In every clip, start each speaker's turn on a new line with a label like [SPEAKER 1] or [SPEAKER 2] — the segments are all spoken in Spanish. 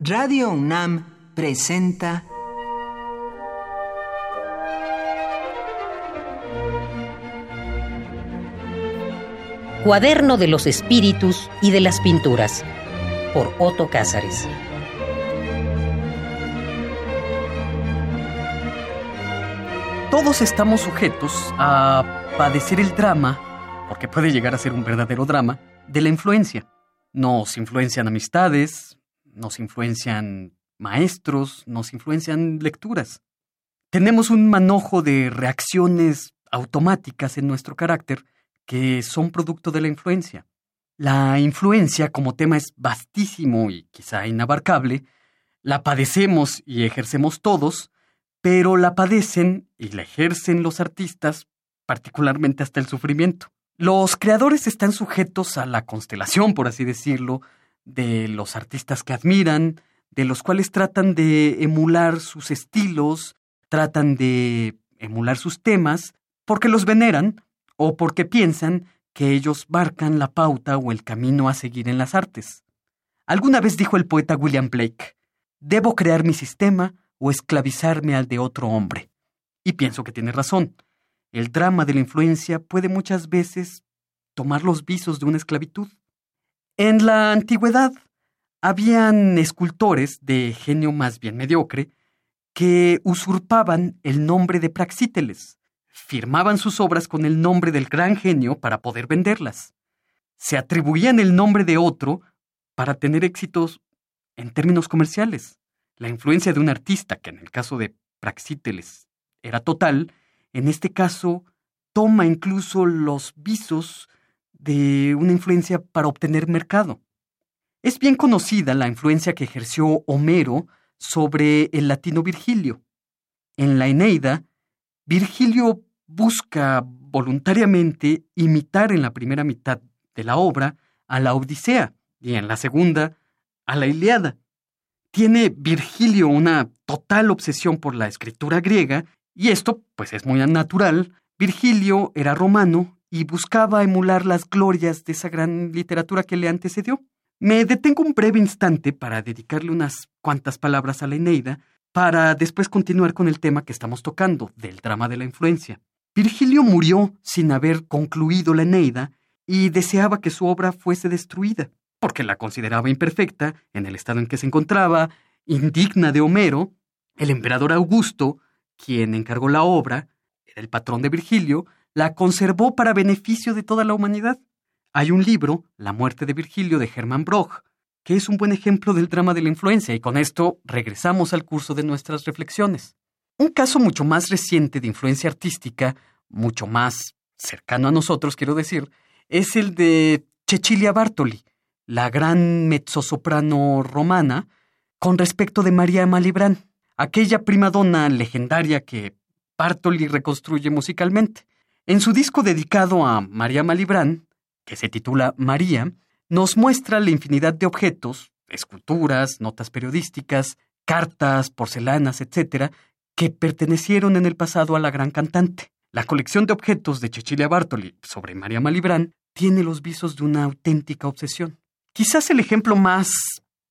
[SPEAKER 1] Radio UNAM presenta
[SPEAKER 2] Cuaderno de los Espíritus y de las Pinturas por Otto Cázares.
[SPEAKER 3] Todos estamos sujetos a padecer el drama, porque puede llegar a ser un verdadero drama, de la influencia. Nos influencian amistades, nos influencian maestros, nos influencian lecturas. Tenemos un manojo de reacciones automáticas en nuestro carácter que son producto de la influencia. La influencia como tema es vastísimo y quizá inabarcable, la padecemos y ejercemos todos, pero la padecen y la ejercen los artistas, particularmente hasta el sufrimiento. Los creadores están sujetos a la constelación, por así decirlo, de los artistas que admiran, de los cuales tratan de emular sus estilos, tratan de emular sus temas, porque los veneran o porque piensan que ellos marcan la pauta o el camino a seguir en las artes. Alguna vez dijo el poeta William Blake, debo crear mi sistema o esclavizarme al de otro hombre. Y pienso que tiene razón. El drama de la influencia puede muchas veces tomar los visos de una esclavitud. En la antigüedad habían escultores de genio más bien mediocre que usurpaban el nombre de Praxíteles, firmaban sus obras con el nombre del gran genio para poder venderlas. Se atribuían el nombre de otro para tener éxitos en términos comerciales. La influencia de un artista, que en el caso de Praxíteles era total, en este caso toma incluso los visos de una influencia para obtener mercado. Es bien conocida la influencia que ejerció Homero sobre el latino Virgilio. En la Eneida, Virgilio busca voluntariamente imitar en la primera mitad de la obra a la Odisea y en la segunda a la Iliada. Tiene Virgilio una total obsesión por la escritura griega y esto pues es muy natural. Virgilio era romano y buscaba emular las glorias de esa gran literatura que le antecedió. Me detengo un breve instante para dedicarle unas cuantas palabras a la Eneida, para después continuar con el tema que estamos tocando, del drama de la influencia. Virgilio murió sin haber concluido la Eneida y deseaba que su obra fuese destruida, porque la consideraba imperfecta en el estado en que se encontraba, indigna de Homero. El emperador Augusto, quien encargó la obra, era el patrón de Virgilio, la conservó para beneficio de toda la humanidad. Hay un libro, La muerte de Virgilio, de Hermann Broch, que es un buen ejemplo del drama de la influencia, y con esto regresamos al curso de nuestras reflexiones. Un caso mucho más reciente de influencia artística, mucho más cercano a nosotros, quiero decir, es el de Cecilia Bartoli, la gran mezzosoprano romana, con respecto de María Malibran, aquella primadona legendaria que Bartoli reconstruye musicalmente. En su disco dedicado a María Malibran, que se titula María, nos muestra la infinidad de objetos, esculturas, notas periodísticas, cartas, porcelanas, etc., que pertenecieron en el pasado a la gran cantante. La colección de objetos de Cecilia Bartoli sobre María Malibran tiene los visos de una auténtica obsesión. Quizás el ejemplo más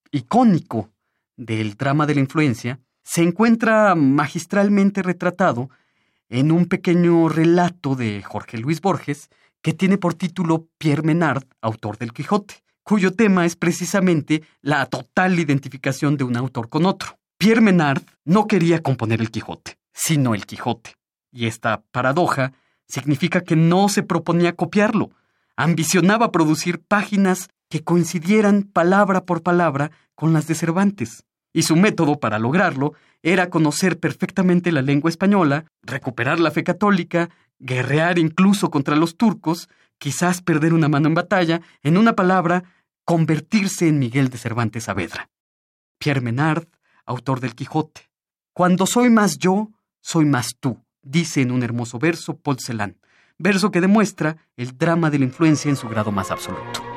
[SPEAKER 3] icónico del drama de la influencia se encuentra magistralmente retratado en un pequeño relato de Jorge Luis Borges que tiene por título Pierre Menard, autor del Quijote, cuyo tema es precisamente la total identificación de un autor con otro. Pierre Menard no quería componer el Quijote, sino el Quijote. Y esta paradoja significa que no se proponía copiarlo, ambicionaba producir páginas que coincidieran palabra por palabra con las de Cervantes. Y su método para lograrlo era conocer perfectamente la lengua española, recuperar la fe católica, guerrear incluso contra los turcos, quizás perder una mano en batalla, en una palabra, convertirse en Miguel de Cervantes Saavedra. Pierre Menard autor del Quijote. Cuando soy más yo, soy más tú, dice en un hermoso verso Paul Celan, verso que demuestra el drama de la influencia en su grado más absoluto.